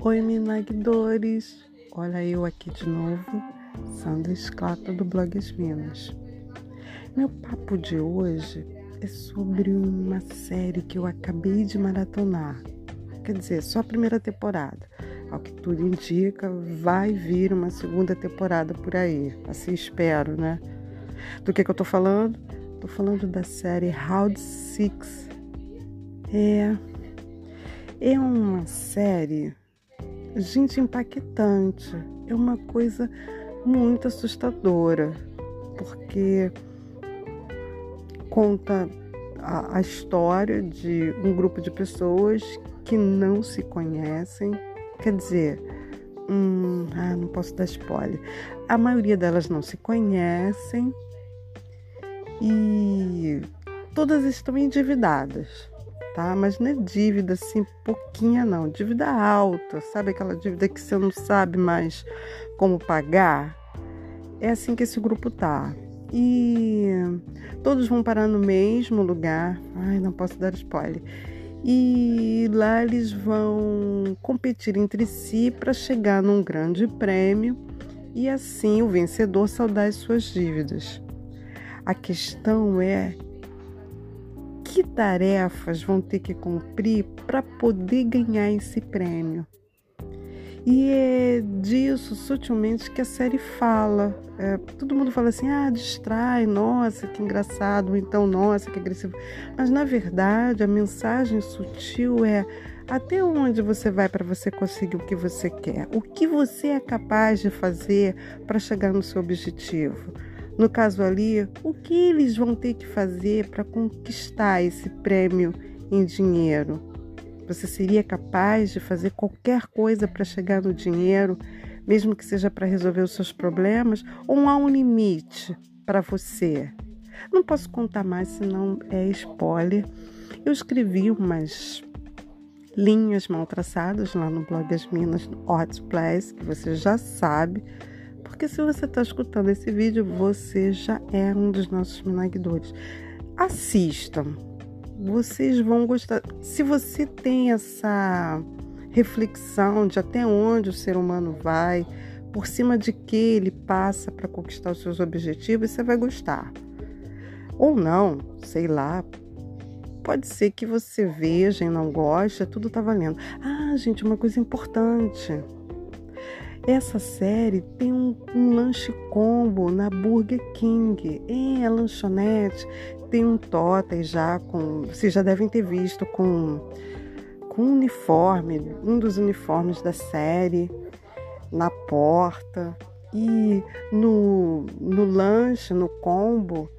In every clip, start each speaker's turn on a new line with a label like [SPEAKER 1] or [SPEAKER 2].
[SPEAKER 1] Oi, Minagdores! Olha eu aqui de novo, Sandra Esclata do Blog As Minas. Meu papo de hoje é sobre uma série que eu acabei de maratonar. Quer dizer, só a primeira temporada. Ao que tudo indica, vai vir uma segunda temporada por aí. Assim espero, né? Do que, que eu tô falando? Tô falando da série Round Six. É. É uma série gente impactante. É uma coisa muito assustadora, porque conta a, a, história de um grupo de pessoas que não se conhecem. Quer dizer, hum, ah, não posso dar spoiler. A maioria delas não se conhecem e todas estão endividadas tá? Mas não é dívida assim, pouquinha não, dívida alta, sabe aquela dívida que você não sabe mais como pagar? É assim que esse grupo tá. E todos vão parar no mesmo lugar. Ai, não posso dar spoiler. E lá eles vão competir entre si para chegar num grande prêmio e assim o vencedor saldar as suas dívidas. A questão é que tarefas vão ter que cumprir para poder ganhar esse prêmio. E é disso sutilmente que a série fala. É, todo mundo fala assim: ah, distrai, nossa, que engraçado, então, nossa, que agressivo. Mas na verdade, a mensagem sutil é até onde você vai para você conseguir o que você quer? O que você é capaz de fazer para chegar no seu objetivo? No caso ali, o que eles vão ter que fazer para conquistar esse prêmio em dinheiro? Você seria capaz de fazer qualquer coisa para chegar no dinheiro, mesmo que seja para resolver os seus problemas? Ou há um limite para você? Não posso contar mais, senão é spoiler. Eu escrevi umas linhas mal traçadas lá no blog As Minas Hot Place, que você já sabe porque se você está escutando esse vídeo, você já é um dos nossos milagres. Assistam. Vocês vão gostar. Se você tem essa reflexão de até onde o ser humano vai, por cima de que ele passa para conquistar os seus objetivos, você vai gostar. Ou não, sei lá. Pode ser que você veja e não goste, tudo tá valendo. Ah, gente, uma coisa importante. Essa série tem um, um lanche combo na Burger King. É, a lanchonete tem um totem já com. Vocês já devem ter visto com, com um uniforme, um dos uniformes da série na porta. E no, no lanche, no combo,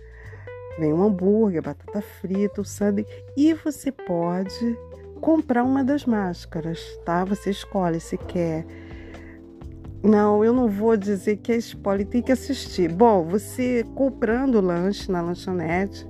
[SPEAKER 1] vem um hambúrguer, batata frita, o sundae. E você pode comprar uma das máscaras, tá? Você escolhe se quer não, eu não vou dizer que é spoiler, tem que assistir. Bom, você comprando lanche na lanchonete,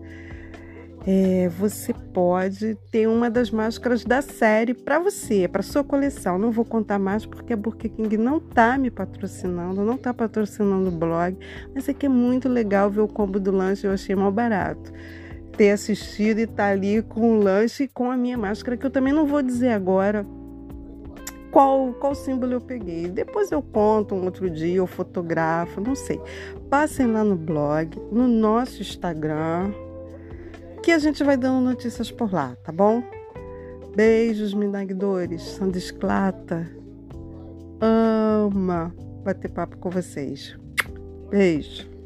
[SPEAKER 1] é, você pode ter uma das máscaras da série para você, para sua coleção. Não vou contar mais porque a Burger King não está me patrocinando, não está patrocinando o blog, mas é que é muito legal ver o combo do lanche, eu achei mal barato. Ter assistido e estar tá ali com o lanche e com a minha máscara, que eu também não vou dizer agora qual, qual símbolo eu peguei. Depois eu conto um outro dia, eu fotografo, não sei. Passem lá no blog, no nosso Instagram, que a gente vai dando notícias por lá, tá bom? Beijos, minagdores. Sandesclata. Ama bater papo com vocês. Beijo.